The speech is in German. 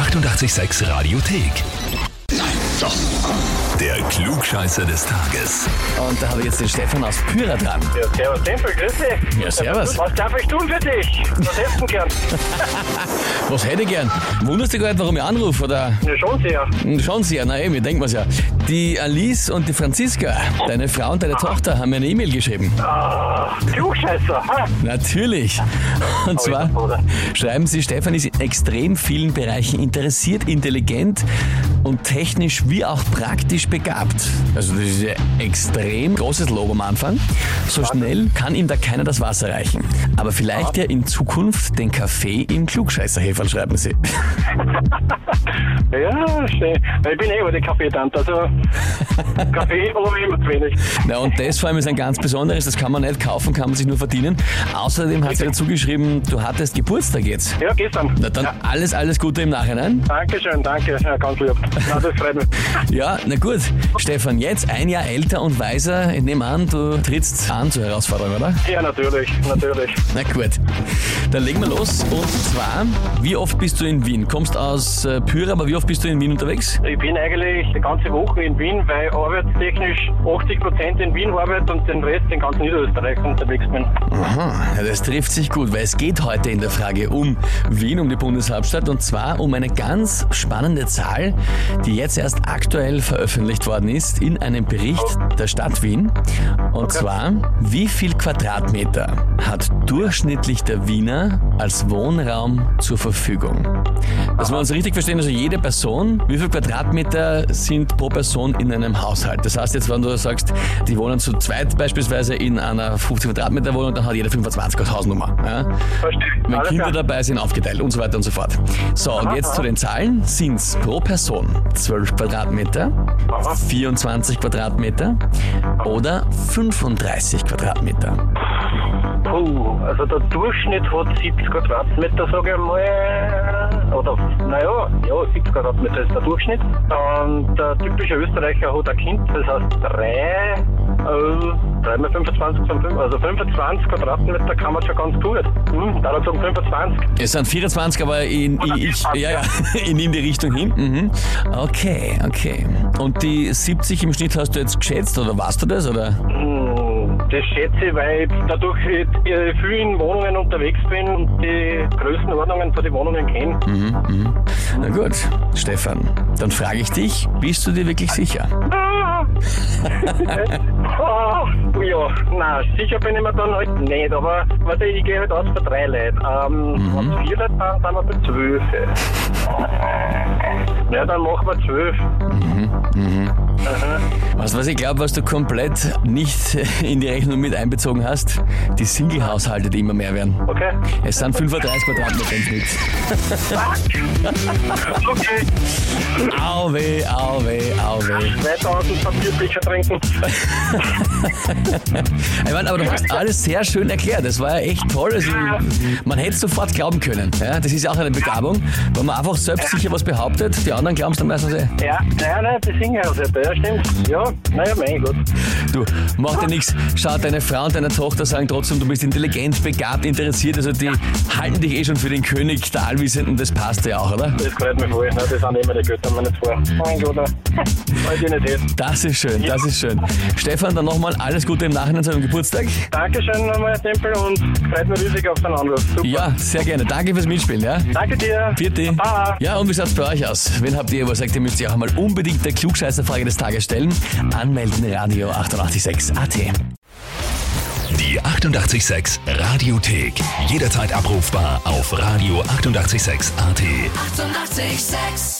886 Radiothek. Der Klugscheißer des Tages. Und da habe ich jetzt den Stefan aus Pyra dran. Ja, servus, Tempel, grüß dich. Ja, servus. Was darf ich tun für dich? Was hättest du gern? Was hätte ich gern? Wunderst du gar nicht, warum ich anrufe? Oder? Ja, schon sehr. Hm, Schon sehr, na eben, ich denke mir's ja. Die Alice und die Franziska, deine Frau und deine Tochter, haben mir eine E-Mail geschrieben. Ah, Klugscheißer, ha? Natürlich. Und zwar schreiben sie, Stefan ist in extrem vielen Bereichen interessiert, intelligent und technisch wie auch praktisch begabt. Also das ist ja extrem großes Lob am Anfang. So schnell kann ihm da keiner das Wasser reichen. Aber vielleicht ja in Zukunft den Kaffee im Klugscheißerheferl, schreiben sie. Ja, schön. Ich bin eh über die Kaffeetante, also Kaffee aber immer zu wenig. Na, und das vor allem ist ein ganz besonderes, das kann man nicht kaufen, kann man sich nur verdienen. Außerdem hat sie dazu geschrieben, du hattest Geburtstag jetzt. Ja, gestern. Na dann alles, alles Gute im Nachhinein. Dankeschön, danke. Ja, ganz lieb. Na, das freut mich. Ja, na gut. Stefan, jetzt ein Jahr älter und weiser. Ich nehme an, du trittst an zur Herausforderung, oder? Ja, natürlich, natürlich. Na gut. Dann legen wir los. Und zwar, wie oft bist du in Wien? Kommst aus äh, Pyra, aber wie oft bist du in Wien unterwegs? Ich bin eigentlich die ganze Woche in Wien, weil arbeitstechnisch 80% in Wien arbeite und den Rest in ganz Niederösterreich unterwegs bin. Aha, ja, das trifft sich gut, weil es geht heute in der Frage um Wien, um die Bundeshauptstadt und zwar um eine ganz spannende Zahl, die jetzt erst aktuell veröffentlicht worden ist in einem Bericht der Stadt Wien. Und zwar, wie viel Quadratmeter hat durchschnittlich der Wiener als Wohnraum zur Verfügung? Dass wir uns richtig verstehen, also jede Person, wie viel Quadratmeter sind pro Person in einem Haushalt? Das heißt jetzt, wenn du sagst, die wohnen zu zweit beispielsweise in einer 50 Quadratmeter Wohnung, dann hat jeder 25 als Hausnummer. Ja? Verstehe. Wenn Alles Kinder klar. dabei sind, aufgeteilt und so weiter und so fort. So, und jetzt zu den Zahlen. Sind es pro Person 12 Quadratmeter, Aha. 24 Quadratmeter oder 35 Quadratmeter? Puh, also der Durchschnitt hat 70 Quadratmeter, sage ich mal. Oder, naja, ja, 70 Quadratmeter ist der Durchschnitt. Und der typische Österreicher hat ein Kind, das heißt 3, äh, 3 mal 25 sind fünf- also 25 Quadratmeter kann man schon ganz gut. Hm, da sagen 25. Es sind 24, aber in, Oder ich, ich, 24, ja, ja, ich nehme die Richtung hin. Mhm. Okay, okay. Und die 70 im Schnitt hast du jetzt geschätzt oder warst du das? Oder? Das schätze ich, weil ich dadurch viel in Wohnungen unterwegs bin und die Größenordnungen von den Wohnungen kenne. Mhm, mhm. Na gut, Stefan, dann frage ich dich, bist du dir wirklich sicher? Ah. oh, ja, nein, sicher bin ich mir dann halt nicht, aber warte, ich gehe halt aus für drei Leute. Ähm, Mhm. Wenn vier Leute sind, sind wir bei zwölf. Ja, dann machen wir zwölf. Aha. Was, was ich glaube, was du komplett nicht in die Rechnung mit einbezogen hast, die Single-Haushalte, die immer mehr werden. Okay. Es sind 35 Quadratmeter im Schnitt. Okay. Auweh, auweh, auweh. 2000 Papierbecher trinken. Ich meine, aber du hast alles sehr schön erklärt. Das war ja echt toll. Also, man hätte es sofort glauben können. Ja, das ist ja auch eine Begabung, wenn man einfach selbstsicher was behauptet. Die anderen glauben es dann meistens eh. Ja, nein, nein, die singen ja sehr, ja, stimmt. Ja, naja, mein Gott. Du, mach dir nichts. Schau, deine Frau und deine Tochter sagen trotzdem, du bist intelligent, begabt, interessiert. Also die halten dich eh schon für den König der Allwissenden. Das passt ja auch, oder? Das freut mich voll. Na, das sind immer die Götter, nicht vor. Mein Gott, hätte. Das ist schön, das ist schön. Stefan, dann nochmal alles Gute im Nachhinein zu deinem Geburtstag. Dankeschön nochmal, Tempel, und freut mich riesig auf den Anruf. Super. Ja, sehr gerne. Danke fürs Mitspielen, ja? Danke dir. Vierte. Baba. Ja, und wie schaut's bei euch aus? Wen habt ihr, wo ihr sagt, ihr müsst ihr auch mal unbedingt der Klugscheißerfrage des Tages stellen? Anmelden, Radio 886 AT. Die 886 Radiothek. Jederzeit abrufbar auf radio886.at. 886! 886